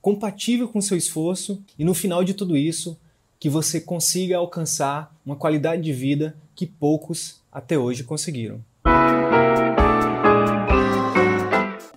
compatível com seu esforço e no final de tudo isso, que você consiga alcançar uma qualidade de vida que poucos até hoje conseguiram.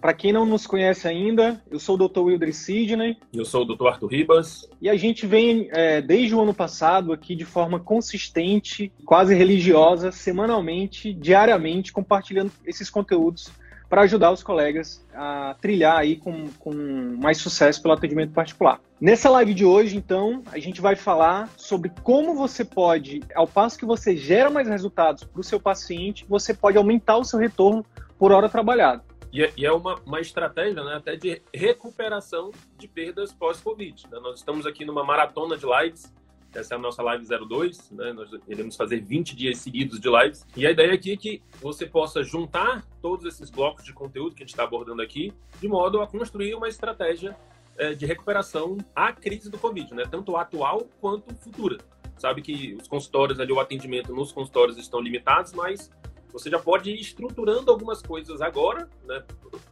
Para quem não nos conhece ainda, eu sou o Dr. Wilder Sidney. Eu sou o Dr. Arthur Ribas. E a gente vem, é, desde o ano passado, aqui de forma consistente, quase religiosa, semanalmente, diariamente, compartilhando esses conteúdos para ajudar os colegas a trilhar aí com, com mais sucesso pelo atendimento particular. Nessa live de hoje, então, a gente vai falar sobre como você pode, ao passo que você gera mais resultados para o seu paciente, você pode aumentar o seu retorno por hora trabalhada. E é, é uma, uma estratégia né, até de recuperação de perdas pós-Covid. Né? Nós estamos aqui numa maratona de lives essa é a nossa live 02, né? Nós iremos fazer 20 dias seguidos de lives. E a ideia aqui é que você possa juntar todos esses blocos de conteúdo que a gente está abordando aqui, de modo a construir uma estratégia é, de recuperação à crise do Covid, né? Tanto atual quanto futura. Sabe que os consultórios ali, o atendimento nos consultórios estão limitados, mas você já pode ir estruturando algumas coisas agora, né,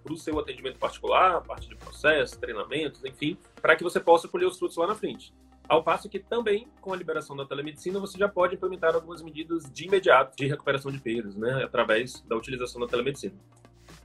para o seu atendimento particular, a parte de processo, treinamentos, enfim, para que você possa colher os frutos lá na frente. Ao passo que também, com a liberação da telemedicina, você já pode implementar algumas medidas de imediato de recuperação de perdas, né, através da utilização da telemedicina.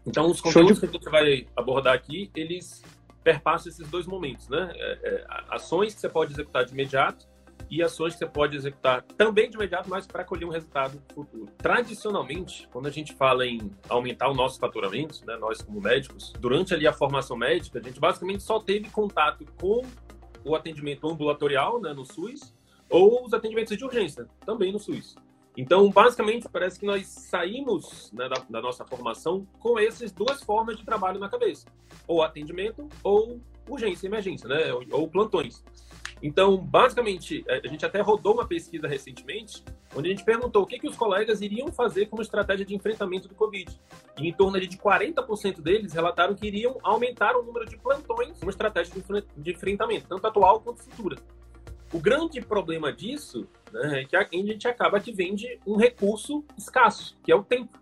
Então, os conteúdos que a gente vai abordar aqui, eles perpassam esses dois momentos, né? É, é, ações que você pode executar de imediato e ações que você pode executar também de imediato, mas para colher um resultado futuro. Tradicionalmente, quando a gente fala em aumentar o nosso faturamento, né, nós como médicos, durante ali a formação médica, a gente basicamente só teve contato com o atendimento ambulatorial né, no SUS ou os atendimentos de urgência, também no SUS. Então, basicamente, parece que nós saímos né, da, da, nossa formação com essas duas formas de trabalho na cabeça: ou atendimento ou urgência emergência, né, ou, ou plantões. Então, basicamente, é, a gente até rodou uma pesquisa recentemente, onde a gente perguntou o que, que os colegas iriam fazer como estratégia de enfrentamento do Covid. E em torno de 40% deles relataram que iriam aumentar o número de plantões como estratégia de enfrentamento, tanto atual quanto futura. O grande problema disso né, é que a gente acaba que vende um recurso escasso, que é o tempo.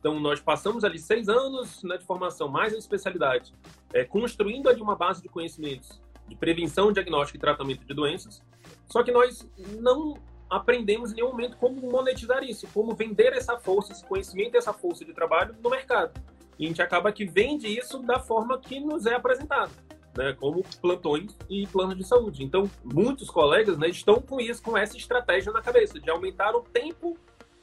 Então, nós passamos ali seis anos né, de formação, mais a especialidade, é, construindo ali uma base de conhecimentos de prevenção, diagnóstico e tratamento de doenças. Só que nós não aprendemos em nenhum momento como monetizar isso, como vender essa força, esse conhecimento, essa força de trabalho no mercado. E a gente acaba que vende isso da forma que nos é apresentado, né, como plantões e planos de saúde. Então, muitos colegas né, estão com isso, com essa estratégia na cabeça, de aumentar o tempo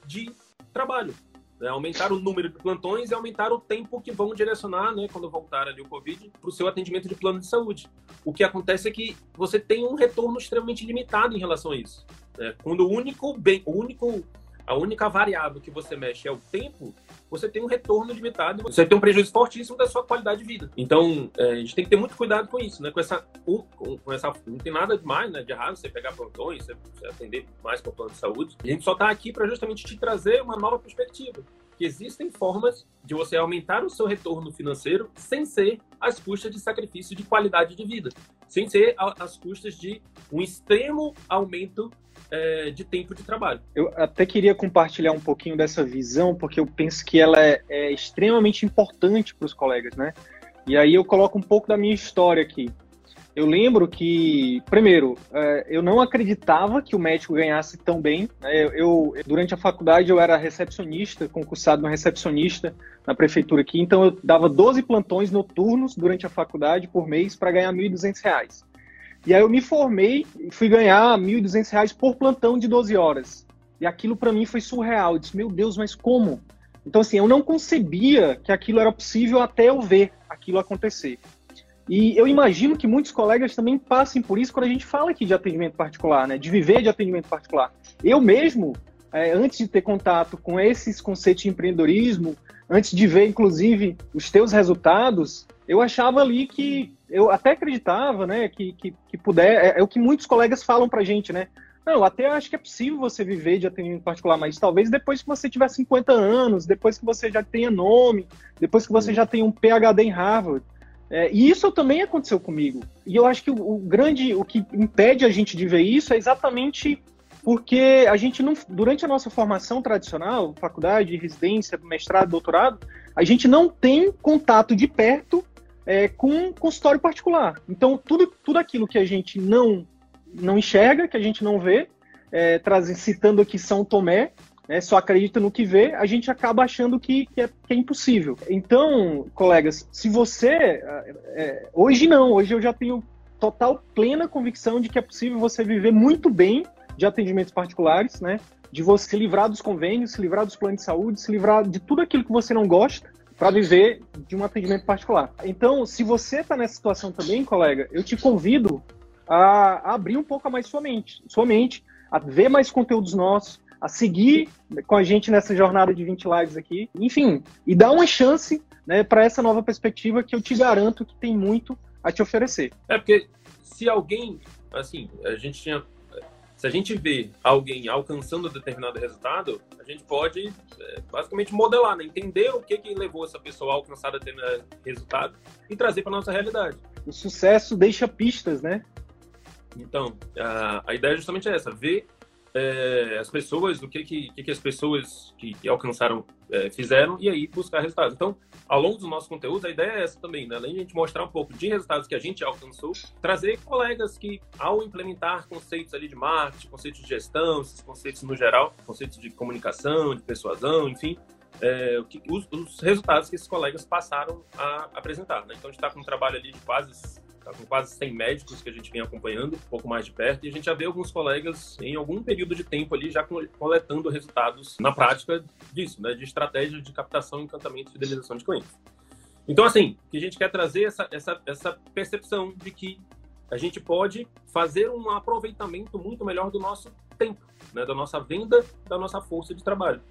de trabalho né, aumentar o número de plantões e aumentar o tempo que vão direcionar, né, quando voltar ali o Covid, para o seu atendimento de plano de saúde. O que acontece é que você tem um retorno extremamente limitado em relação a isso. Né? Quando o único bem, o único a única variável que você mexe é o tempo, você tem um retorno limitado, você tem um prejuízo fortíssimo da sua qualidade de vida. Então, é, a gente tem que ter muito cuidado com isso, né? Com essa, com, com essa não tem nada demais, né? De errado você pegar plantões, você, atender mais o plano de saúde. A gente só está aqui para justamente te trazer uma nova perspectiva que existem formas de você aumentar o seu retorno financeiro sem ser às custas de sacrifício de qualidade de vida, sem ser às custas de um extremo aumento é, de tempo de trabalho. Eu até queria compartilhar um pouquinho dessa visão, porque eu penso que ela é, é extremamente importante para os colegas, né? E aí eu coloco um pouco da minha história aqui. Eu lembro que, primeiro, é, eu não acreditava que o médico ganhasse tão bem. Né? Eu, durante a faculdade, eu era recepcionista, concursado no recepcionista na prefeitura aqui, então eu dava 12 plantões noturnos durante a faculdade por mês para ganhar R$ 1.200. E aí eu me formei e fui ganhar R$ 1.200 por plantão de 12 horas. E aquilo para mim foi surreal. Eu disse, meu Deus, mas como? Então, assim, eu não concebia que aquilo era possível até eu ver aquilo acontecer. E eu imagino que muitos colegas também passem por isso quando a gente fala aqui de atendimento particular, né? De viver de atendimento particular. Eu mesmo, é, antes de ter contato com esses conceitos de empreendedorismo, antes de ver, inclusive, os teus resultados, eu achava ali que eu até acreditava, né, que, que, que puder, é, é, o que muitos colegas falam pra gente, né, não, até acho que é possível você viver de atendimento particular, mas talvez depois que você tiver 50 anos, depois que você já tenha nome, depois que você já tenha um PhD em Harvard, é, e isso também aconteceu comigo. E eu acho que o, o, grande, o que impede a gente de ver isso é exatamente porque a gente não, durante a nossa formação tradicional, faculdade, residência, mestrado, doutorado, a gente não tem contato de perto é, com consultório particular. Então, tudo, tudo aquilo que a gente não, não enxerga, que a gente não vê, é, trazem, citando aqui São Tomé, né, só acredita no que vê, a gente acaba achando que, que, é, que é, impossível. Então, colegas, se você. É, é, hoje não, hoje eu já tenho total, plena convicção de que é possível você viver muito bem de atendimentos particulares, né? De você se livrar dos convênios, se livrar dos planos de saúde, se livrar de tudo aquilo que você não gosta para viver de um atendimento particular. Então, se você está nessa situação também, colega, eu te convido a, abrir um pouco mais sua mente, sua mente, a ver mais conteúdos nossos, a seguir com a gente nessa jornada de 20 lives aqui, enfim, e dar uma chance né, para essa nova perspectiva que eu te garanto que tem muito a te oferecer. É porque se alguém, assim, a gente tinha se a gente vê alguém alcançando determinado resultado, a gente pode é, basicamente modelar, né? entender o que, que levou essa pessoa a alcançar determinado resultado e trazer para nossa realidade. O sucesso deixa pistas, né? Então, a, a ideia é justamente essa, ver é, as pessoas, o que, que, que as pessoas que, que alcançaram é, fizeram e aí buscar resultados. Então, ao longo dos nossos conteúdos, a ideia é essa também, né? além de a gente mostrar um pouco de resultados que a gente alcançou, trazer colegas que, ao implementar conceitos ali de marketing, conceitos de gestão, esses conceitos no geral, conceitos de comunicação, de persuasão, enfim, é, os, os, resultados que esses colegas passaram a apresentar. Né? Então, a gente está com um trabalho ali de quase Tá com quase 100 médicos que a gente vem acompanhando, um pouco mais de perto, e a gente já vê alguns colegas em algum período de tempo ali já coletando resultados na prática disso, né, de estratégia de captação, encantamento e fidelização de clientes. Então, assim, que a gente quer trazer essa, essa, essa percepção de que a gente pode fazer um aproveitamento muito melhor do nosso tempo, né, da nossa venda, da nossa força de trabalho.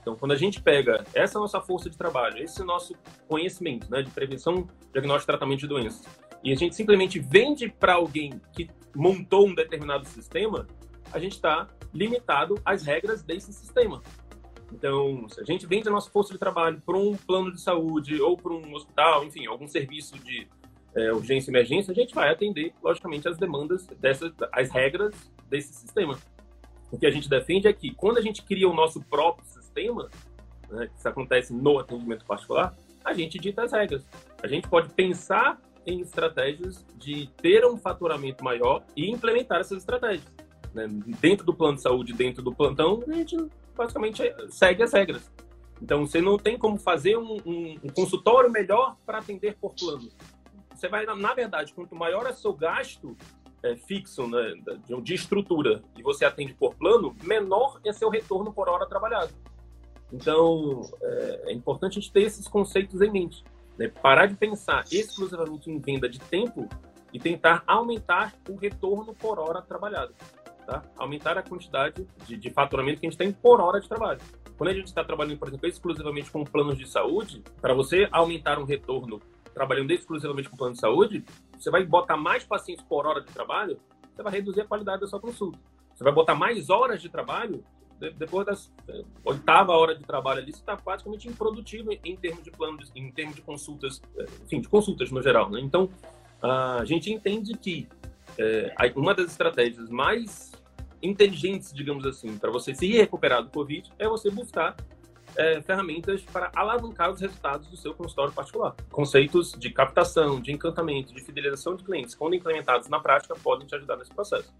Então, quando a gente pega essa nossa força de trabalho, esse nosso conhecimento né, de prevenção, diagnóstico e tratamento de doenças, e a gente simplesmente vende para alguém que montou um determinado sistema, a gente está limitado às regras desse sistema. Então, se a gente vende a nossa força de trabalho para um plano de saúde ou para um hospital, enfim, algum serviço de é, urgência e emergência, a gente vai atender, logicamente, as demandas dessas, as regras desse sistema. O que a gente defende é que, quando a gente cria o nosso próprio sistema, né, que isso acontece no atendimento particular, a gente dita as regras. A gente pode pensar em estratégias de ter um faturamento maior e implementar essas estratégias. Né? Dentro do plano de saúde, dentro do plantão, a gente basicamente segue as regras. Então, você não tem como fazer um, um, um consultório melhor para atender por plano. Você vai, na verdade, quanto maior é seu gasto é, fixo né, de, estrutura e você atende por plano, menor é seu retorno por hora trabalhada. Então, é, é importante a gente ter esses conceitos em mente. Né? Parar de pensar exclusivamente em venda de tempo e tentar aumentar o retorno por hora trabalhada. Tá? Aumentar a quantidade de, de faturamento que a gente tem por hora de trabalho. Quando a gente está trabalhando, por exemplo, exclusivamente com planos de saúde, para você aumentar um retorno trabalhando exclusivamente com plano de saúde, você vai botar mais pacientes por hora de trabalho, você vai reduzir a qualidade da sua consulta. Você vai botar mais horas de trabalho, depois da é, oitava hora de trabalho ali, você está praticamente improdutivo em termos de planos, em termos de consultas, é, enfim, de consultas no geral. Né? Então, a gente entende que é, uma das estratégias mais inteligentes, digamos assim, para você se recuperar do Covid é você buscar é, ferramentas para alavancar os resultados do seu consultório particular. Conceitos de captação, de encantamento, de fidelização de clientes, quando implementados na prática, podem te ajudar nesse processo.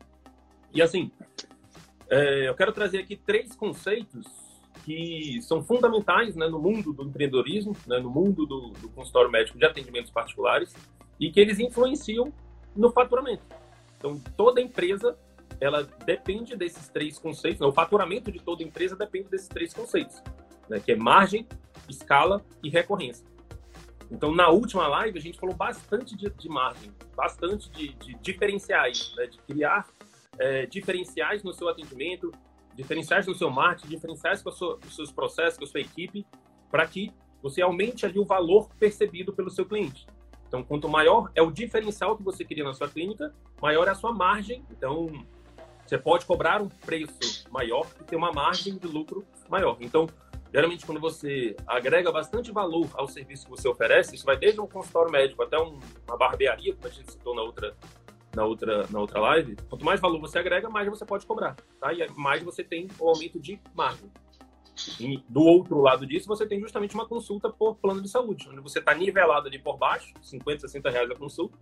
E assim, é, eu quero trazer aqui três conceitos que são fundamentais né, no mundo do empreendedorismo, né, no mundo do, do, consultório médico de atendimentos particulares e que eles influenciam no faturamento. Então, toda empresa ela depende desses três conceitos, né, o faturamento de toda empresa depende desses três conceitos, né, que é margem, escala e recorrência. Então, na última live, a gente falou bastante de, de margem, bastante de, de diferenciais, né, de criar é, diferenciais no seu atendimento, diferenciais no seu marketing, diferenciais com, sua, com os seus processos, com a sua equipe, para que você aumente ali o valor percebido pelo seu cliente. Então, quanto maior é o diferencial que você queria na sua clínica, maior é a sua margem. Então, você pode cobrar um preço maior e ter uma margem de lucro maior. Então, geralmente, quando você agrega bastante valor ao serviço que você oferece, isso vai desde um consultório médico até uma barbearia, como a gente citou na outra, na outra, na outra live. Quanto mais valor você agrega, mais você pode cobrar. Tá? E mais você tem o aumento de margem. E do outro lado disso, você tem justamente uma consulta por plano de saúde, onde você está nivelado ali por baixo, 50, 60 reais a consulta,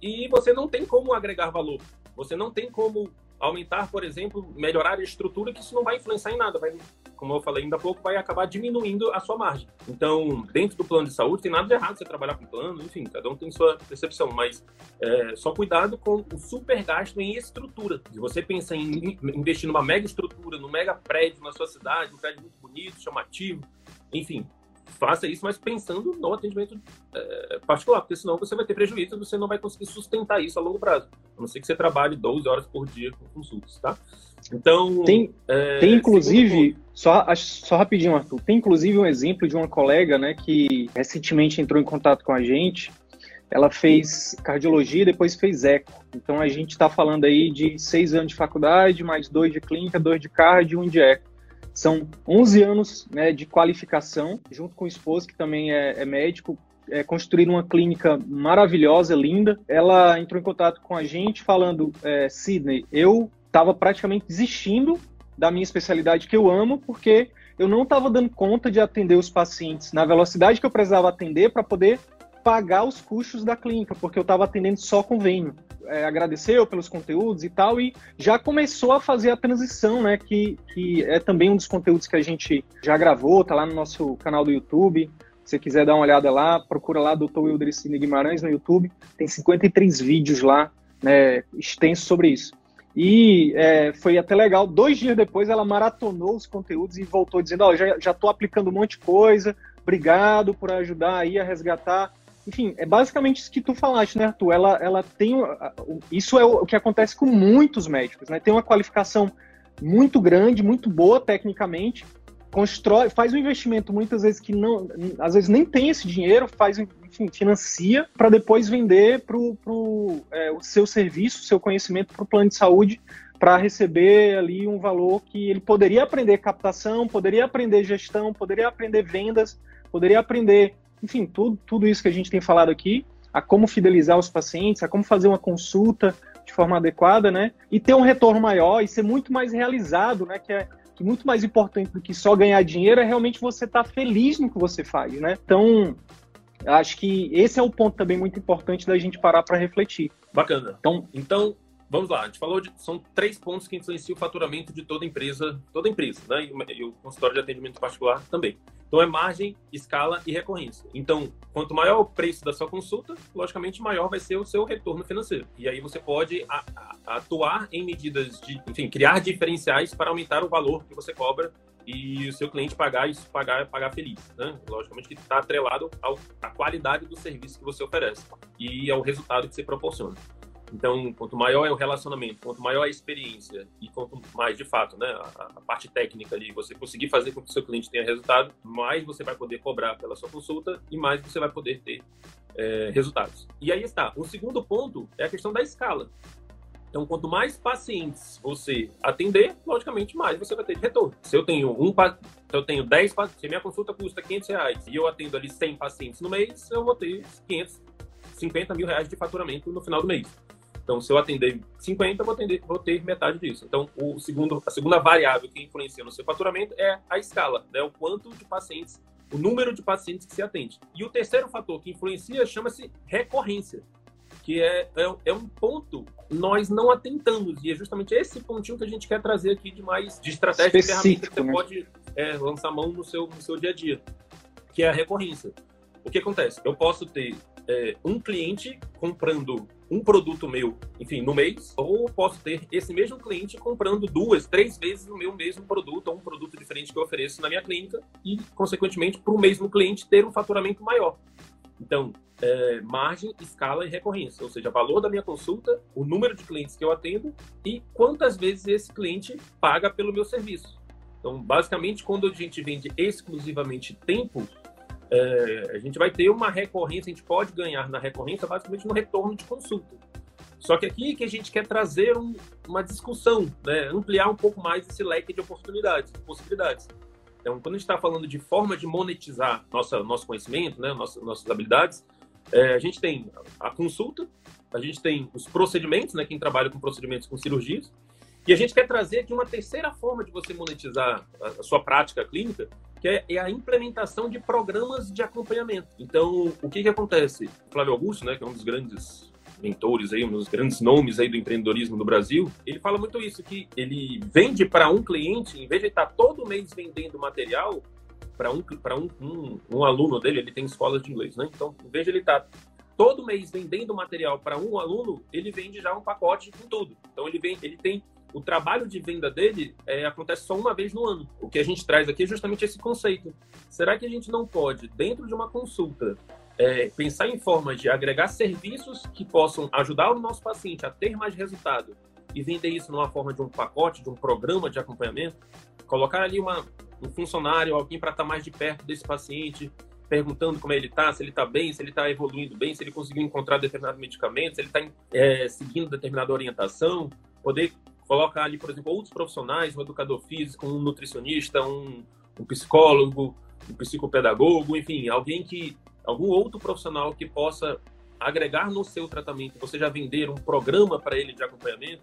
e você não tem como agregar valor. Você não tem como aumentar, por exemplo, melhorar a estrutura, que isso não vai influenciar em nada, vai, como eu falei ainda há pouco, vai acabar diminuindo a sua margem. Então, dentro do plano de saúde, tem nada de errado você trabalhar com plano, enfim, cada um tem sua percepção, mas é, só cuidado com o super gasto em estrutura. Se você pensa em investir numa mega estrutura, num mega prédio na sua cidade, um prédio muito bonito, chamativo, enfim, faça isso, mas pensando no atendimento é, particular, porque senão você vai ter prejuízo e você não vai conseguir sustentar isso a longo prazo. A não ser que você trabalhe 12 horas por dia com consultas, tá? Então. Tem, é, tem inclusive, só, só rapidinho, Arthur, tem inclusive um exemplo de uma colega, né, que recentemente entrou em contato com a gente. Ela fez cardiologia e depois fez eco. Então a gente está falando aí de seis anos de faculdade, mais dois de clínica, dois de cardio e um de eco. São 11 anos né, de qualificação, junto com o esposo, que também é, é médico, é, construir uma clínica maravilhosa, linda. Ela entrou em contato com a gente falando, é, Sidney, eu estava praticamente desistindo da minha especialidade que eu amo, porque eu não estava dando conta de atender os pacientes na velocidade que eu precisava atender para poder pagar os custos da clínica, porque eu estava atendendo só convênio. É, agradeceu pelos conteúdos e tal, e já começou a fazer a transição, né? Que, que é também um dos conteúdos que a gente já gravou, tá lá no nosso canal do YouTube. Se você quiser dar uma olhada lá, procura lá Dr. Wildricine Guimarães no YouTube. Tem 53 vídeos lá, né, extensos sobre isso. E é, foi até legal. Dois dias depois, ela maratonou os conteúdos e voltou dizendo: Ó, oh, já, já tô aplicando um monte de coisa, obrigado por ajudar aí a resgatar enfim, é basicamente isso que tu falaste, né, Arthur? Ela, ela tem. Isso é o que acontece com muitos médicos, né? Tem uma qualificação muito grande, muito boa tecnicamente, constrói, faz um investimento muitas vezes que não, às vezes nem tem esse dinheiro, faz, enfim, financia para depois vender pro, pro, é, o seu serviço, seu conhecimento para o plano de saúde para receber ali um valor que ele poderia aprender captação, poderia aprender gestão, poderia aprender vendas, poderia aprender enfim, tudo, tudo isso que a gente tem falado aqui, a como fidelizar os pacientes, a como fazer uma consulta de forma adequada, né? E ter um retorno maior e ser muito mais realizado, né? Que é que muito mais importante do que só ganhar dinheiro é realmente você estar tá feliz no que você faz, né? Então, acho que esse é o ponto também muito importante da gente parar para refletir. Bacana. Então, então vamos lá. A gente falou de são três pontos que influenciam o faturamento de toda empresa, toda empresa, né? E, o consultório de atendimento particular também. Então é margem, escala e recorrência. Então, quanto maior o preço da sua consulta, logicamente maior vai ser o seu retorno financeiro. E aí você pode a, a, atuar em medidas de, enfim, criar diferenciais para aumentar o valor que você cobra e o seu cliente pagar isso, pagar, pagar feliz, né? Logicamente que está atrelado ao, à qualidade do serviço que você oferece e ao resultado que você proporciona. Então, quanto maior é o relacionamento, quanto maior a experiência e quanto mais, de fato, né, a, a, parte técnica ali, você conseguir fazer com que o seu cliente tenha resultado, mais você vai poder cobrar pela sua consulta e mais você vai poder ter é, resultados. E aí está. O segundo ponto é a questão da escala. Então, quanto mais pacientes você atender, logicamente, mais você vai ter de retorno. Se eu tenho um, se eu tenho 10 pacientes, se minha consulta custa 500 reais e eu atendo ali 100 pacientes no mês, eu vou ter 550 mil reais de faturamento no final do mês. Então, se eu atender 50, eu vou, atender, vou ter metade disso. Então, o segundo, a segunda variável que influencia no seu faturamento é a escala, né? o quanto de pacientes, o número de pacientes que se atende. E o terceiro fator que influencia chama-se recorrência, que é, é, é, um ponto nós não atentamos. E é justamente esse pontinho que a gente quer trazer aqui de mais de estratégia de ferramenta que você né? pode é, lançar mão no seu, no seu dia a dia, que é a recorrência. O que acontece? Eu posso ter é, um cliente comprando um produto meu, enfim, no mês, ou posso ter esse mesmo cliente comprando duas, três vezes o meu mesmo produto ou um produto diferente que eu ofereço na minha clínica e, consequentemente, para o mesmo cliente ter um faturamento maior. Então, é, margem, escala e recorrência, ou seja, valor da minha consulta, o número de clientes que eu atendo e quantas vezes esse cliente paga pelo meu serviço. Então, basicamente, quando a gente vende exclusivamente tempo, é, a gente vai ter uma recorrência, a gente pode ganhar na recorrência basicamente no retorno de consulta. Só que aqui que a gente quer trazer um, uma discussão, né? ampliar um pouco mais esse leque de oportunidades, de possibilidades. Então, quando a gente está falando de forma de monetizar nossa, nosso conhecimento, né? nossas, nossas habilidades, é, a gente tem a consulta, a gente tem os procedimentos, né? quem trabalha com procedimentos com cirurgias, e a gente quer trazer aqui uma terceira forma de você monetizar a, sua prática clínica, que é, é, a implementação de programas de acompanhamento. Então, o que, que acontece? O Flávio Augusto, né, que é um dos grandes mentores aí, um dos grandes nomes aí do empreendedorismo no Brasil, ele fala muito isso, que ele vende para um cliente, em vez de estar todo mês vendendo material para um, um, um, um, aluno dele, ele tem escolas de inglês, né? Então, em vez de ele estar todo mês vendendo material para um aluno, ele vende já um pacote com tudo. Então, ele, vem, ele tem o trabalho de venda dele é, acontece só uma vez no ano. O que a gente traz aqui é justamente esse conceito. Será que a gente não pode, dentro de uma consulta, é, pensar em formas de agregar serviços que possam ajudar o nosso paciente a ter mais resultado e vender isso numa forma de um pacote, de um programa de acompanhamento, colocar ali uma, um funcionário, alguém para estar tá mais de perto desse paciente, perguntando como ele está, se ele está bem, se ele está evoluindo bem, se ele conseguiu encontrar determinado medicamento, se ele está é, seguindo determinada orientação, poder colocar ali, por exemplo, outros profissionais, um educador físico, um nutricionista, um, um psicólogo, um psicopedagogo, enfim, alguém que algum outro profissional que possa agregar no seu tratamento, você já vender um programa para ele de acompanhamento,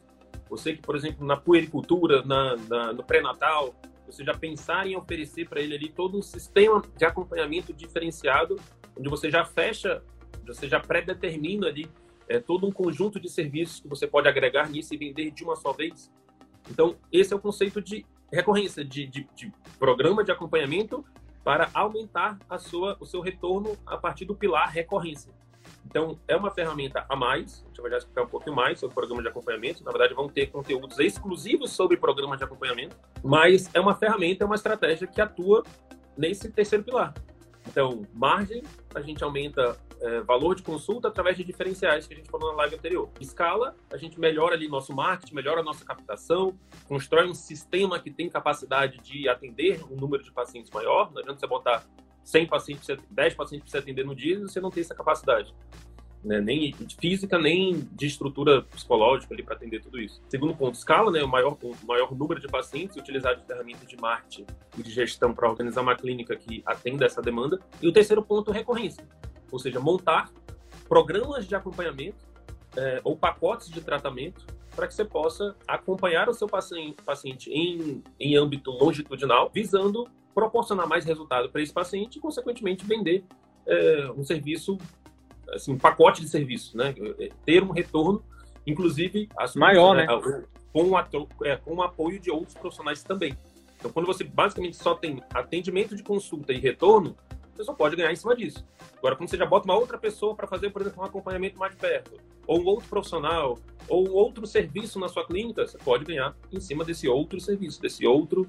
você que, por exemplo, na puericultura, na, na no pré-natal, você já pensar em oferecer para ele ali todo um sistema de acompanhamento diferenciado, onde você já fecha, você já pré-determina ali é, todo um conjunto de serviços que você pode agregar nisso e vender de uma só vez. Então, esse é o conceito de recorrência, de, de, de programa de acompanhamento para aumentar a sua, o seu retorno a partir do pilar recorrência. Então, é uma ferramenta a mais, a gente vai já explicar um pouquinho mais sobre o programa de acompanhamento. Na verdade, vão ter conteúdos exclusivos sobre programa de acompanhamento, mas é uma ferramenta, é uma estratégia que atua nesse terceiro pilar. Então, margem, a gente aumenta é, valor de consulta através de diferenciais que a gente falou na live anterior. Escala, a gente melhora ali nosso marketing, melhora a nossa captação, constrói um sistema que tem capacidade de atender um número de pacientes maior. Não adianta você botar 100 pacientes, 10 pacientes para você atender no dia e você não tem essa capacidade né? nem física, nem de estrutura psicológica ali para atender tudo isso. Segundo ponto, escala, né? o, maior, o maior número de pacientes, utilizar de ferramentas de marketing e de gestão para organizar uma clínica que atenda essa demanda. E o terceiro ponto, recorrência, ou seja, montar programas de acompanhamento é, ou pacotes de tratamento para que você possa acompanhar o seu paciente, em, em âmbito longitudinal, visando proporcionar mais resultado para esse paciente e, consequentemente, vender é, um serviço assim, um pacote de serviços, né? É, ter um retorno, inclusive maior, né? Com, a, é, com o apoio de outros profissionais também. Então, quando você basicamente só tem atendimento de consulta e retorno, você só pode ganhar em cima disso. Agora, quando você já bota uma outra pessoa para fazer, por exemplo, um acompanhamento mais de perto, ou um outro profissional, ou um outro serviço na sua clínica, você pode ganhar em cima desse outro serviço, desse outro,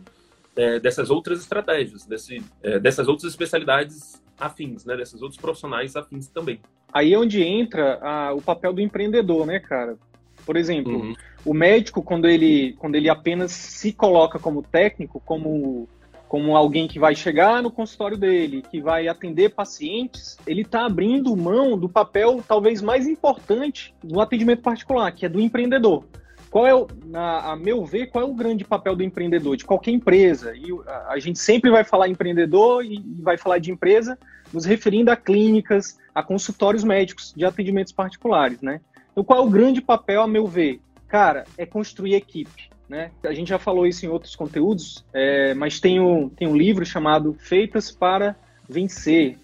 é, dessas outras estratégias, desse, é, dessas outras especialidades afins, né? Desses outros profissionais afins também. Aí é onde entra a, o papel do empreendedor, né, cara? Por exemplo, uhum. o médico, quando ele, quando ele apenas se coloca como técnico, como, como alguém que vai chegar no consultório dele, que vai atender pacientes, ele está abrindo mão do papel talvez mais importante no atendimento particular, que é do empreendedor. Qual é, o, a, a, meu ver, qual é o grande papel do empreendedor, de qualquer empresa? E a, a gente sempre vai falar empreendedor e, e vai falar de empresa, nos referindo a clínicas, a consultórios médicos de atendimentos particulares, né? Então, qual é o grande papel, a meu ver? Cara, é construir equipe, né? A gente já falou isso em outros conteúdos, é, mas tem um, tem um livro chamado Feitas para Vencer.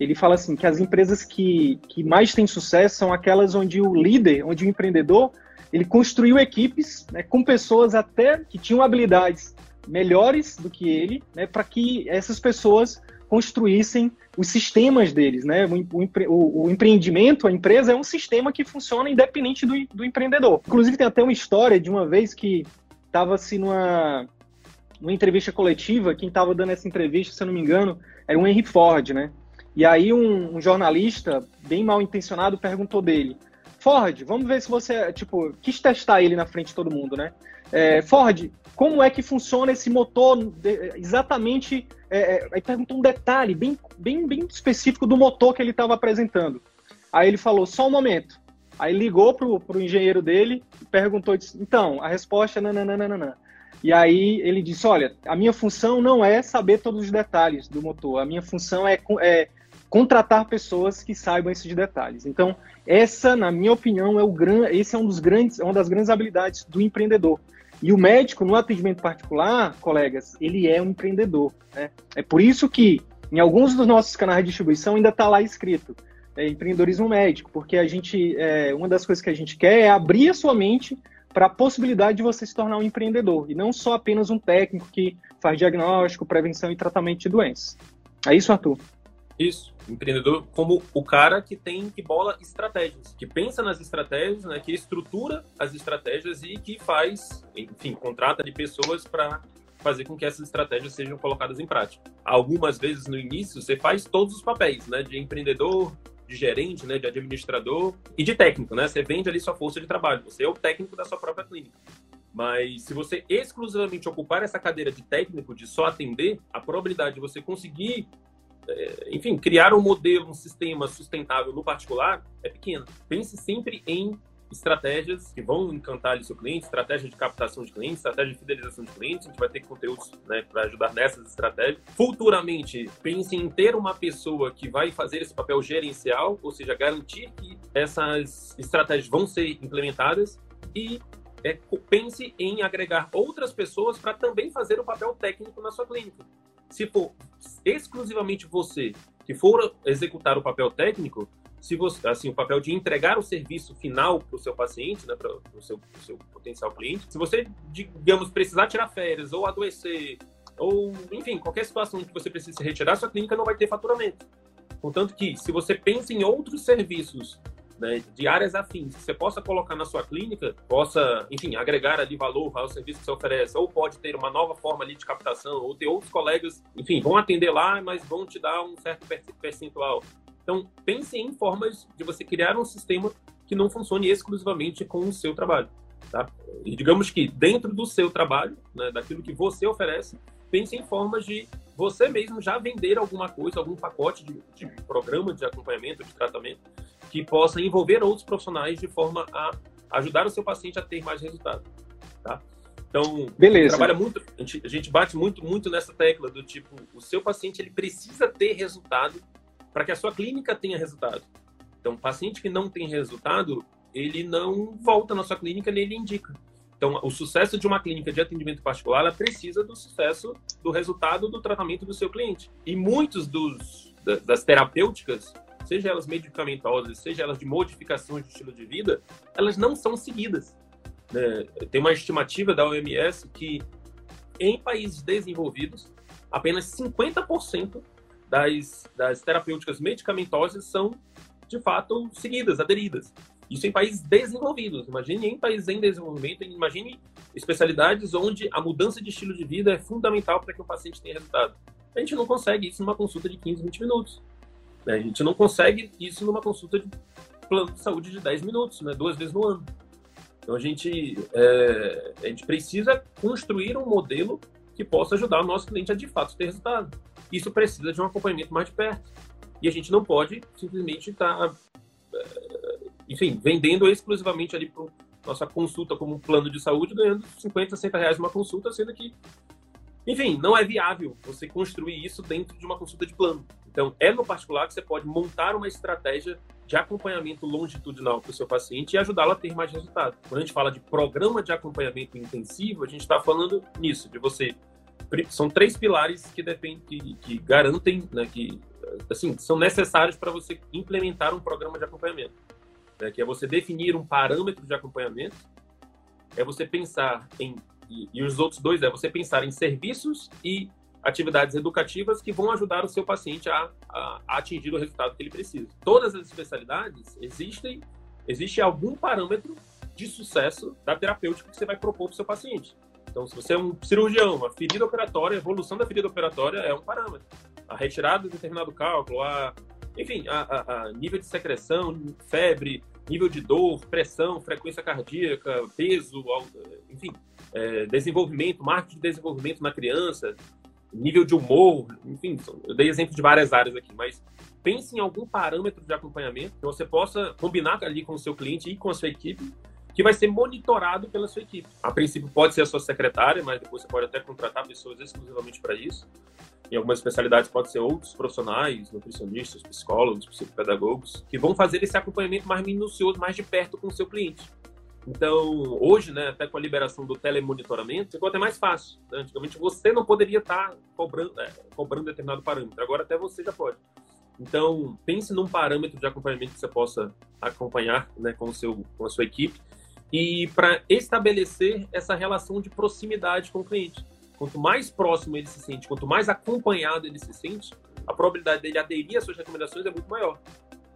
Ele fala assim que as empresas que, que mais têm sucesso são aquelas onde o líder, onde o empreendedor ele construiu equipes né, com pessoas até que tinham habilidades melhores do que ele, né, para que essas pessoas construíssem os sistemas deles, né? O, o, o, empreendimento, a empresa é um sistema que funciona independente do, do empreendedor. Inclusive tem até uma história de uma vez que estava-se numa, numa entrevista coletiva, quem estava dando essa entrevista, se eu não me engano, era o Henry Ford, né? E aí um, um jornalista, bem mal intencionado, perguntou dele, Ford, vamos ver se você, tipo, quis testar ele na frente de todo mundo, né? É, Ford, como é que funciona esse motor exatamente? É, é, aí perguntou um detalhe bem, bem, bem específico do motor que ele estava apresentando. Aí ele falou, só um momento. Aí ligou pro, pro engenheiro dele perguntou, disse, então, a resposta é nananana. E aí ele disse, olha, a minha função não é saber todos os detalhes do motor, a minha função é, é contratar pessoas que saibam esses detalhes. Então, essa, na minha opinião, é o gran... esse é um dos grandes, é uma das grandes habilidades do empreendedor. E o médico, no atendimento particular, colegas, ele é um empreendedor. Né? É por isso que, em alguns dos nossos canais de distribuição, ainda está lá escrito é, empreendedorismo médico, porque a gente, é, uma das coisas que a gente quer é abrir a sua mente para a possibilidade de você se tornar um empreendedor, e não só apenas um técnico que faz diagnóstico, prevenção e tratamento de doenças. É isso, Arthur? Isso, empreendedor como o cara que tem que bola estratégias, que pensa nas estratégias, né, que estrutura as estratégias e que faz, enfim, contrata de pessoas para fazer com que essas estratégias sejam colocadas em prática. Algumas vezes no início você faz todos os papéis, né, de empreendedor, de gerente, né, de administrador e de técnico, né? Você vende ali sua força de trabalho, você é o técnico da sua própria clínica. Mas se você exclusivamente ocupar essa cadeira de técnico, de só atender, a probabilidade de você conseguir é, enfim, criar um modelo, um sistema sustentável no particular é pequena. Pense sempre em estratégias que vão encantar ali seu cliente, estratégia de captação de clientes, estratégia de fidelização de clientes. A gente vai ter conteúdos né, para ajudar nessas estratégias. Futuramente, pense em ter uma pessoa que vai fazer esse papel gerencial, ou seja, garantir que essas estratégias vão ser implementadas e é, pense em agregar outras pessoas para também fazer o papel técnico na sua clínica. Se for exclusivamente você que for executar o papel técnico, se você, assim, o papel de entregar o serviço final para o seu paciente, né, para o seu, seu potencial cliente, se você, digamos, precisar tirar férias ou adoecer, ou, enfim, qualquer situação que você precise retirar, sua clínica não vai ter faturamento. Contanto que, se você pensa em outros serviços né, de áreas afins que você possa colocar na sua clínica, possa, enfim, agregar ali valor ao serviço que você oferece, ou pode ter uma nova forma ali de captação, ou ter outros colegas, enfim, vão atender lá, mas vão te dar um certo percentual. Então, pense em formas de você criar um sistema que não funcione exclusivamente com o seu trabalho. Tá? E digamos que dentro do seu trabalho, né, daquilo que você oferece, pense em formas de você mesmo já vender alguma coisa, algum pacote de, de programa de acompanhamento, de tratamento, que possa envolver outros profissionais de forma a ajudar o seu paciente a ter mais resultado, tá? Então, Beleza. trabalha muito, a gente, a gente bate muito, muito nessa tecla do tipo, o seu paciente ele precisa ter resultado para que a sua clínica tenha resultado. Então, paciente que não tem resultado, ele não volta na sua clínica nem ele indica. Então, o sucesso de uma clínica de atendimento particular, ela precisa do sucesso do resultado do tratamento do seu cliente. E muitos dos das terapêuticas seja elas medicamentosas, seja elas de modificação de estilo de vida, elas não são seguidas. Né? Tem uma estimativa da OMS que em países desenvolvidos, apenas 50% das, das terapêuticas medicamentosas são, de fato, seguidas, aderidas. Isso em países desenvolvidos. Imagine em países em desenvolvimento, imagine especialidades onde a mudança de estilo de vida é fundamental para que o paciente tenha resultado. A gente não consegue isso numa consulta de 15, 20 minutos. Né? A gente não consegue isso numa consulta de plano de saúde de 10 minutos, né? duas vezes no ano. Então a gente, é, a gente precisa construir um modelo que possa ajudar o nosso cliente a de fato ter resultado. Isso precisa de um acompanhamento mais de perto. E a gente não pode simplesmente estar, tá, é, enfim, vendendo exclusivamente ali para nossa consulta como um plano de saúde, ganhando 50, 60 reais uma consulta, sendo que enfim, não é viável você construir isso dentro de uma consulta de plano. Então, é no particular que você pode montar uma estratégia de acompanhamento longitudinal para o seu paciente e ajudá-lo a ter mais resultado. Quando a gente fala de programa de acompanhamento intensivo, a gente está falando nisso, de você. São três pilares que, depend, que, que garantem, né, que assim, são necessários para você implementar um programa de acompanhamento. Né, que é você definir um parâmetro de acompanhamento, é você pensar em e, e os outros dois é você pensar em serviços e atividades educativas que vão ajudar o seu paciente a, a, a, atingir o resultado que ele precisa. Todas as especialidades existem, existe algum parâmetro de sucesso da terapêutica que você vai propor para o seu paciente. Então, se você é um cirurgião, a ferida operatória, a evolução da ferida operatória é um parâmetro. A retirada de determinado cálculo, a, enfim, a, a nível de secreção, febre, nível de dor, pressão, frequência cardíaca, peso, enfim, é, desenvolvimento, marketing de desenvolvimento na criança, nível de humor, enfim, eu dei exemplo de várias áreas aqui, mas pense em algum parâmetro de acompanhamento que você possa combinar ali com o seu cliente e com a sua equipe, que vai ser monitorado pela sua equipe. A princípio pode ser a sua secretária, mas depois você pode até contratar pessoas exclusivamente para isso. Em algumas especialidades pode ser outros profissionais, nutricionistas, psicólogos, psicopedagogos, que vão fazer esse acompanhamento mais minucioso, mais de perto com o seu cliente. Então, hoje, né, até com a liberação do telemonitoramento, ficou até mais fácil. Né? Antigamente você não poderia estar cobrando, é, cobrando determinado parâmetro, agora até você já pode. Então, pense num parâmetro de acompanhamento que você possa acompanhar né, com, o seu, com a sua equipe e para estabelecer essa relação de proximidade com o cliente. Quanto mais próximo ele se sente, quanto mais acompanhado ele se sente, a probabilidade dele aderir às suas recomendações é muito maior.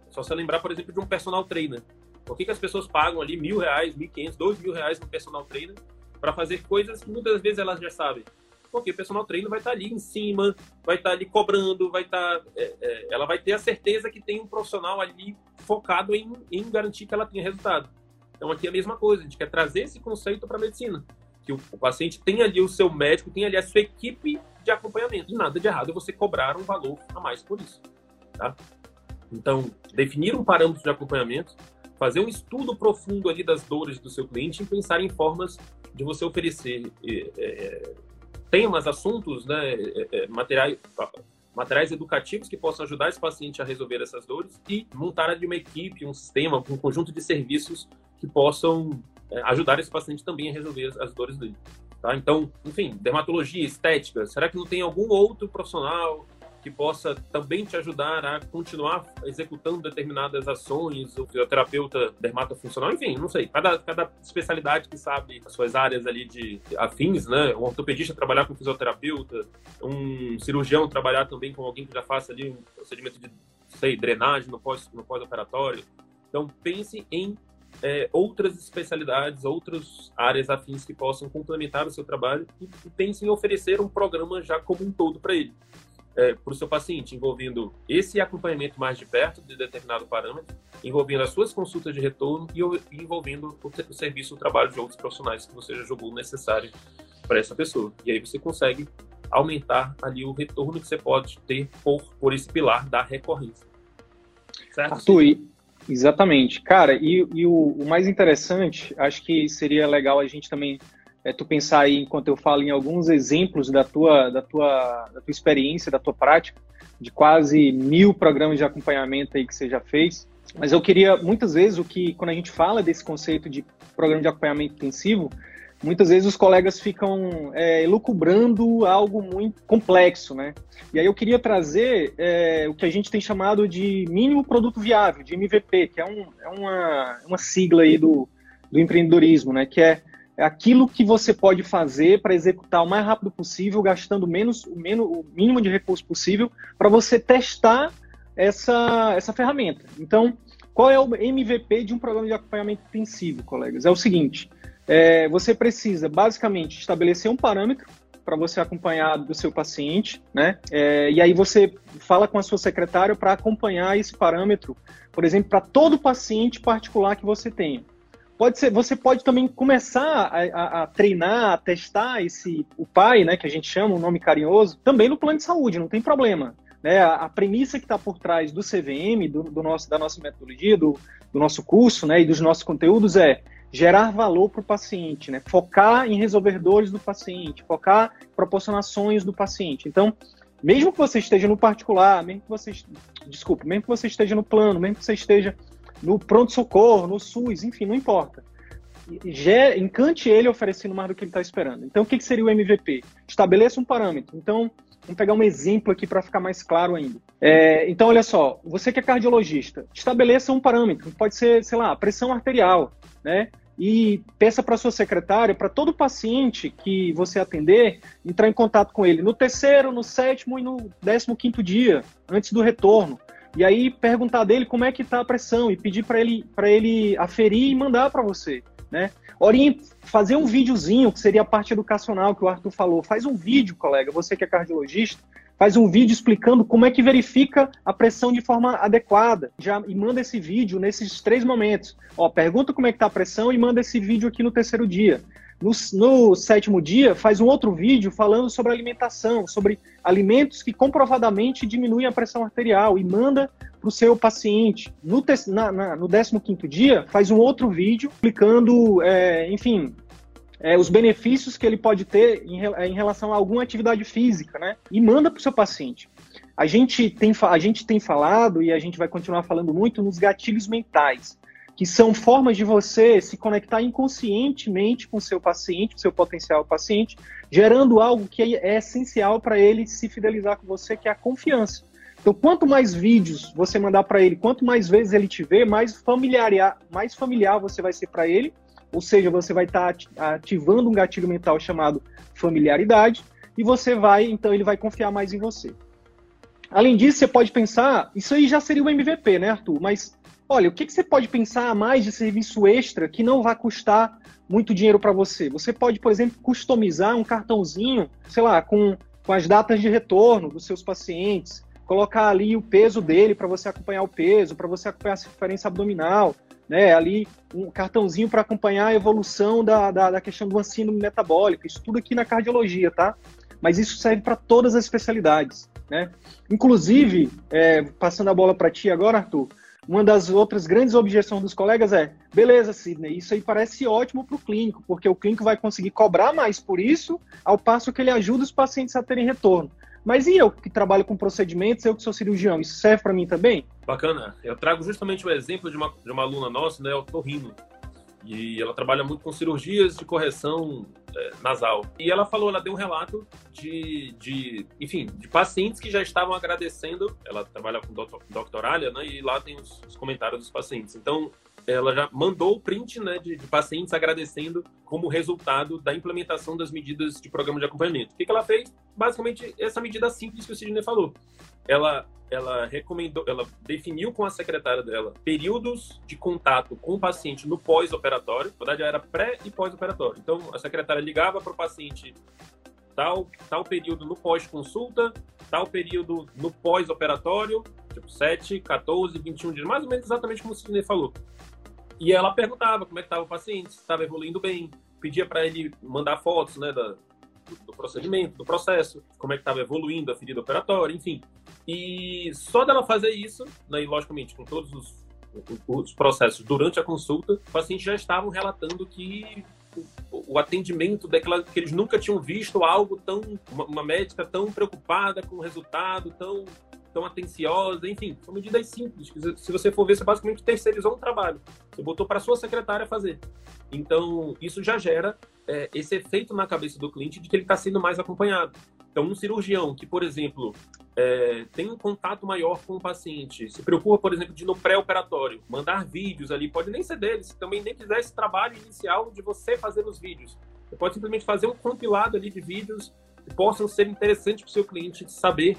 Só você lembrar, por exemplo, de um personal trainer. Por que, que as pessoas pagam ali mil reais, mil quinhentos, dois mil reais no personal trainer para fazer coisas que muitas vezes elas já sabem? Porque o personal trainer vai estar ali em cima, vai estar ali cobrando, vai estar, é, é, ela vai ter a certeza que tem um profissional ali focado em, em garantir que ela tenha resultado. Então aqui é a mesma coisa, a gente quer trazer esse conceito para a medicina que o, o paciente tem ali o seu médico, tem ali a sua equipe de acompanhamento. E nada de errado você cobrar um valor a mais por isso. Tá? Então, definir um parâmetro de acompanhamento, fazer um estudo profundo ali das dores do seu cliente e pensar em formas de você oferecer é, é, temas, assuntos, né, é, materiais, materiais educativos que possam ajudar esse paciente a resolver essas dores e montar ali uma equipe, um sistema, um conjunto de serviços que possam é, ajudar esse paciente também a resolver as, as dores dele. Tá? Então, enfim, dermatologia, estética, será que não tem algum outro profissional que possa também te ajudar a continuar executando determinadas ações, o fisioterapeuta dermatofuncional, enfim, não sei. Cada, cada especialidade que sabe as suas áreas ali de afins, né? Um ortopedista trabalhar com fisioterapeuta, um cirurgião trabalhar também com alguém que já faça ali um procedimento de, sei, drenagem no pós-operatório. Pós então, pense em é, outras especialidades, outras áreas afins que possam complementar o seu trabalho e pense em oferecer um programa já como um todo para ele, é, para o seu paciente, envolvendo esse acompanhamento mais de perto de determinado parâmetro, envolvendo as suas consultas de retorno e, envolvendo o, o serviço, o trabalho de outros profissionais que você já julgou necessário para essa pessoa. E aí você consegue aumentar ali o retorno que você pode ter por, por esse pilar da recorrência. Certo? Arthur, Exatamente. Cara, e, e o, o, mais interessante, acho que seria legal a gente também é, tu pensar aí, enquanto eu falo em alguns exemplos da tua, da, tua, da tua experiência, da tua prática, de quase mil programas de acompanhamento aí que você já fez. Mas eu queria, muitas vezes, o que, quando a gente fala desse conceito de programa de acompanhamento intensivo, muitas vezes os colegas ficam é, elucubrando algo muito complexo, né? E aí eu queria trazer é, o que a gente tem chamado de mínimo produto viável, de MVP, que é, um, é uma, uma sigla aí do, do empreendedorismo, né? Que é, aquilo que você pode fazer para executar o mais rápido possível, gastando menos, o, menos, o mínimo de recurso possível, para você testar essa, essa ferramenta. Então, qual é o MVP de um programa de acompanhamento intensivo, colegas? É o seguinte: é, você precisa basicamente estabelecer um parâmetro para você acompanhar do seu paciente, né? É, e aí você fala com a sua secretária para acompanhar esse parâmetro, por exemplo, para todo paciente particular que você tenha. Pode ser, você pode também começar a, a, a, treinar, a testar esse o pai, né, que a gente chama, um nome carinhoso, também no plano de saúde, não tem problema. Né? A, a premissa que está por trás do CVM, do, do, nosso, da nossa metodologia, do, do nosso curso, né, e dos nossos conteúdos é gerar valor para o paciente, né? Focar em resolver dores do paciente, focar em proporcionações do paciente. Então, mesmo que você esteja no particular, mesmo que você, desculpa, mesmo que você esteja no plano, mesmo que você esteja no pronto-socorro, no SUS, enfim, não importa. encante ele oferecendo mais do que ele está esperando. Então, o que, seria o MVP? Estabeleça um parâmetro. Então, vamos pegar um exemplo aqui para ficar mais claro ainda. É, então, olha só, você que é cardiologista, estabeleça um parâmetro. Pode ser, sei lá, pressão arterial, né? e peça para sua secretária, para todo paciente que você atender, entrar em contato com ele no terceiro, no sétimo e no décimo quinto dia, antes do retorno. E aí perguntar dele como é que está a pressão e pedir para ele, ele aferir e mandar para você. Né? Orient, fazer um videozinho, que seria a parte educacional que o Arthur falou. Faz um vídeo, colega, você que é cardiologista, faz um vídeo explicando como é que verifica a pressão de forma adequada. Já e manda esse vídeo nesses três momentos. Ó, pergunta como é que tá a pressão e manda esse vídeo aqui no terceiro dia. No, no, sétimo dia, faz um outro vídeo falando sobre alimentação, sobre alimentos que comprovadamente diminuem a pressão arterial e manda para o seu paciente. No, na, na, no 15 dia, faz um outro vídeo explicando, é, enfim, é, os benefícios que ele pode ter em, em, relação a alguma atividade física, né? E manda para o seu paciente. A gente, tem, a gente tem falado e a gente vai continuar falando muito nos gatilhos mentais que são formas de você se conectar inconscientemente com seu paciente, com seu potencial paciente, gerando algo que é essencial para ele se fidelizar com você, que é a confiança. Então, quanto mais vídeos você mandar para ele, quanto mais vezes ele te vê, mais familiar, mais familiar você vai ser para ele, ou seja, você vai estar tá ativando um gatilho mental chamado familiaridade, e você vai, então ele vai confiar mais em você. Além disso, você pode pensar, isso aí já seria o MVP, né, Arthur? Mas olha, o que, que você pode pensar a mais de serviço extra que não vai custar muito dinheiro para você? Você pode, por exemplo, customizar um cartãozinho, sei lá, com, com as datas de retorno dos seus pacientes, colocar ali o peso dele para você acompanhar o peso, para você acompanhar a circunferência abdominal, né? Ali um cartãozinho para acompanhar a evolução da, da, da questão do ensino metabólico, isso tudo aqui na cardiologia, tá? Mas isso serve para todas as especialidades, né? Inclusive, é, passando a bola para ti agora, Arthur, uma das outras grandes objeções dos colegas é: beleza, Sidney, isso aí parece ótimo para o clínico, porque o clínico vai conseguir cobrar mais por isso, ao passo que ele ajuda os pacientes a terem retorno. Mas e eu que trabalho com procedimentos, eu que sou cirurgião, isso serve para mim também? Bacana. Eu trago justamente o exemplo de uma, de uma aluna nossa, né, o Torrino. E ela trabalha muito com cirurgias de correção é, nasal. E ela falou, ela deu um relato de, de, enfim, de pacientes que já estavam agradecendo. Ela trabalha com doctoralia, né? E lá tem os, os comentários dos pacientes. Então, ela já mandou o print né, de, de, pacientes agradecendo como resultado da implementação das medidas de programa de acompanhamento. O que, que ela fez? Basicamente, essa medida simples que o Sidney falou. Ela ela recomendou, ela definiu com a secretária dela períodos de contato com o paciente no pós-operatório. Na verdade, era pré e pós-operatório. Então, a secretária ligava para o paciente tal, tal período no pós-consulta, tal período no pós-operatório, tipo 7, 14, 21 dias, mais ou menos exatamente como o Sidney falou. E ela perguntava como é que estava o paciente, se estava evoluindo bem, pedia para ele mandar fotos né, da, do procedimento, do processo, como é que estava evoluindo a ferida operatória, enfim. E só dela fazer isso, né, e logicamente com todos os, os processos durante a consulta, os pacientes já estavam relatando que o, atendimento daquela que eles nunca tinham visto algo tão uma, uma médica tão preocupada com o resultado, tão tão atenciosa, enfim, são medidas simples. Se você for ver, você basicamente terceirizou um trabalho. Você botou para sua secretária fazer. Então, isso já gera é, esse efeito na cabeça do cliente de que ele está sendo mais acompanhado. Então, um cirurgião que, por exemplo, é, tem um contato maior com o paciente, se preocupa, por exemplo, de no pré-operatório, mandar vídeos ali, pode nem ser dele, se também nem quiser esse trabalho inicial de você fazer os vídeos. Você pode simplesmente fazer um compilado ali de vídeos que possam ser interessantes para o seu cliente saber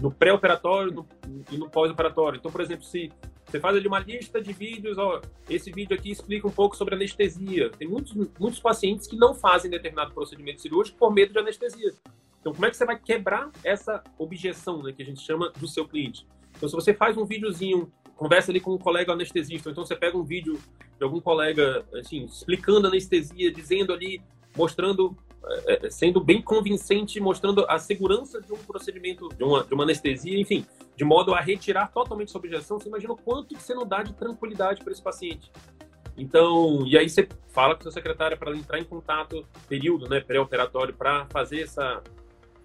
no pré-operatório e no pós-operatório. Então, por exemplo, se você faz ali uma lista de vídeos, ó, esse vídeo aqui explica um pouco sobre anestesia. Tem muitos, muitos pacientes que não fazem determinado procedimento cirúrgico por medo de anestesia. Então, como é que você vai quebrar essa objeção né, que a gente chama do seu cliente? Então, se você faz um videozinho, conversa ali com um colega anestesista, ou então você pega um vídeo de algum colega, assim, explicando anestesia, dizendo ali, mostrando é, é, sendo bem convincente, mostrando a segurança de um procedimento, de uma, de uma anestesia, enfim, de modo a retirar totalmente essa objeção. Você imagina o quanto que você não dá de tranquilidade para esse paciente. Então, e aí você fala com a sua secretária para entrar em contato, período, né, pré-operatório, para fazer essa,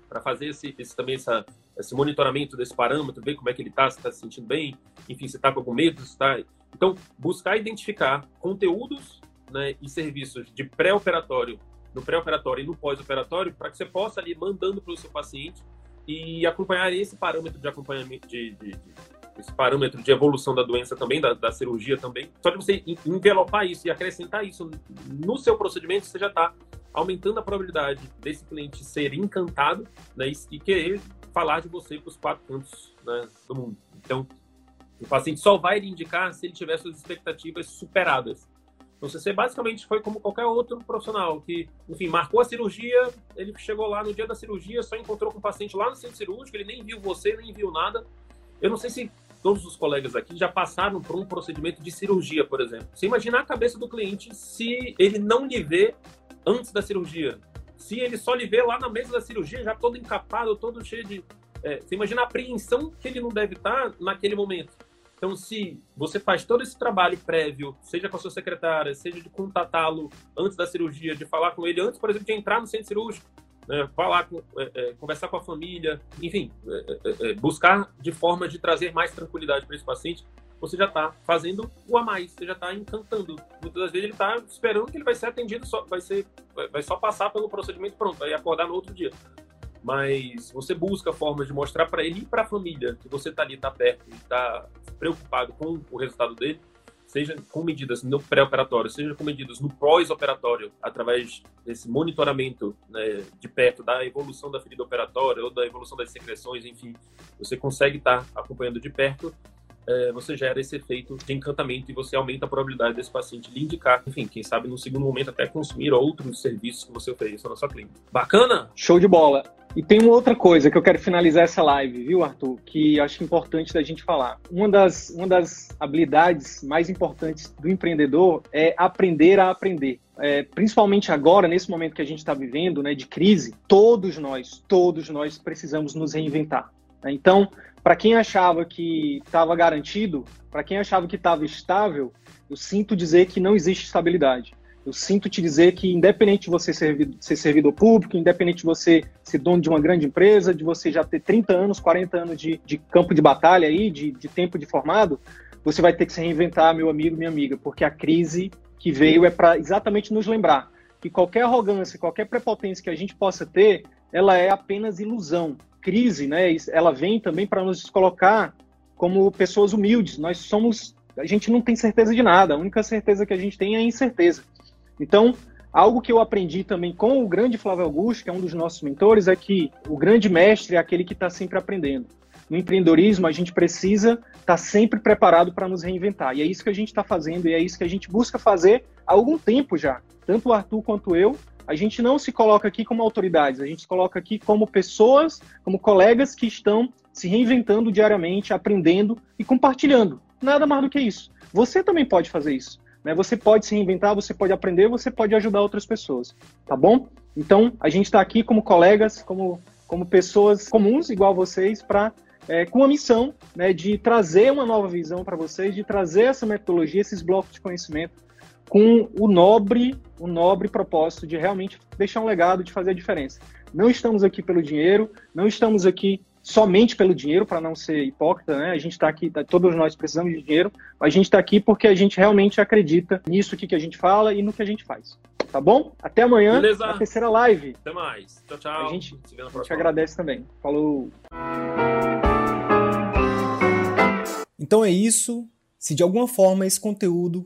para fazer esse, esse, também essa, esse monitoramento desse parâmetro, ver como é que ele está, se está se sentindo bem, enfim, se está com algum medo, se está... Então, buscar identificar conteúdos né, e serviços de pré-operatório no pré-operatório e no pós-operatório, para que você possa ali mandando para o seu paciente e acompanhar esse parâmetro de acompanhamento de, de, de esse parâmetro de evolução da doença também, da, da, cirurgia também. Só de você envelopar isso e acrescentar isso no seu procedimento, você já está aumentando a probabilidade desse cliente ser encantado né, e querer falar de você para os quatro cantos né, do mundo. Então, o paciente só vai indicar se ele tiver suas expectativas superadas. Então, você basicamente foi como qualquer outro profissional que, enfim, marcou a cirurgia, ele chegou lá no dia da cirurgia, só encontrou com o paciente lá no centro cirúrgico, ele nem viu você, nem viu nada. Eu não sei se todos os colegas aqui já passaram por um procedimento de cirurgia, por exemplo. Você imagina a cabeça do cliente se ele não lhe vê antes da cirurgia. Se ele só lhe vê lá na mesa da cirurgia, já todo encapado, todo cheio de. É, você imagina a apreensão que ele não deve estar naquele momento. Então, se você faz todo esse trabalho prévio, seja com a sua secretária, seja de contatá-lo antes da cirurgia, de falar com ele antes, por exemplo, de entrar no centro cirúrgico, né, falar, com, é, é, conversar com a família, enfim, é, é, é buscar de forma de trazer mais tranquilidade para esse paciente, você já está fazendo o a mais, você já está encantando. Muitas das vezes ele está esperando que ele vai ser atendido, só, vai, ser, vai só passar pelo procedimento pronto, vai acordar no outro dia mas você busca formas de mostrar para ele e para a família que você está ali, está perto, está preocupado com o resultado dele, seja com medidas no pré-operatório, seja com medidas no pós-operatório, através desse monitoramento né, de perto da evolução da ferida operatória ou da evolução das secreções, enfim, você consegue estar tá acompanhando de perto é, você gera esse efeito de encantamento e você aumenta a probabilidade desse paciente lhe indicar, enfim, quem sabe no segundo momento até consumir outros serviços que você ofereça na sua clínica. Bacana? Show de bola. E tem uma outra coisa que eu quero finalizar essa live, viu, Arthur? Que acho importante da gente falar. Uma das, uma das habilidades mais importantes do empreendedor é aprender a aprender. É, principalmente agora, nesse momento que a gente está vivendo, né, de crise, todos nós, todos nós precisamos nos reinventar. Então, para quem achava que estava garantido, para quem achava que estava estável, eu sinto dizer que não existe estabilidade. Eu sinto te dizer que, independente de você ser, ser servidor público, independente de você ser dono de uma grande empresa, de você já ter 30 anos, 40 anos de, de campo de batalha aí, de, de tempo de formado, você vai ter que se reinventar, meu amigo, minha amiga, porque a crise que veio é para exatamente nos lembrar que qualquer arrogância, qualquer prepotência que a gente possa ter, ela é apenas ilusão crise, né, ela vem também para nos colocar como pessoas humildes. Nós somos, a gente não tem certeza de nada. A única certeza que a gente tem é a incerteza. Então, algo que eu aprendi também com o grande Flávio Augusto, que é um dos nossos mentores, é que o grande mestre é aquele que está sempre aprendendo. No empreendedorismo, a gente precisa estar tá sempre preparado para nos reinventar. E é isso que a gente está fazendo, e é isso que a gente busca fazer há algum tempo já. Tanto o Arthur quanto eu, a gente não se coloca aqui como autoridades, a gente se coloca aqui como pessoas, como colegas que estão se reinventando diariamente, aprendendo e compartilhando. Nada mais do que isso. Você também pode fazer isso. Né? Você pode se reinventar, você pode aprender, você pode ajudar outras pessoas. Tá bom? Então, a gente está aqui como colegas, como, como pessoas comuns, igual vocês, para é, com a missão né, de trazer uma nova visão para vocês, de trazer essa metodologia, esses blocos de conhecimento com o nobre, o nobre propósito de realmente deixar um legado, de fazer a diferença. Não estamos aqui pelo dinheiro, não estamos aqui somente pelo dinheiro, para não ser hipócrita, né? A gente está aqui, todos nós precisamos de dinheiro, mas a gente está aqui porque a gente realmente acredita nisso aqui que a gente fala e no que a gente faz. Tá bom? Até amanhã, Beleza. na terceira live. Até mais. Tchau, tchau. A gente, a gente agradece também. Falou. Então é isso. Se de alguma forma esse conteúdo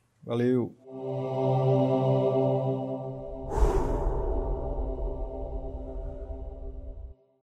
Valeu!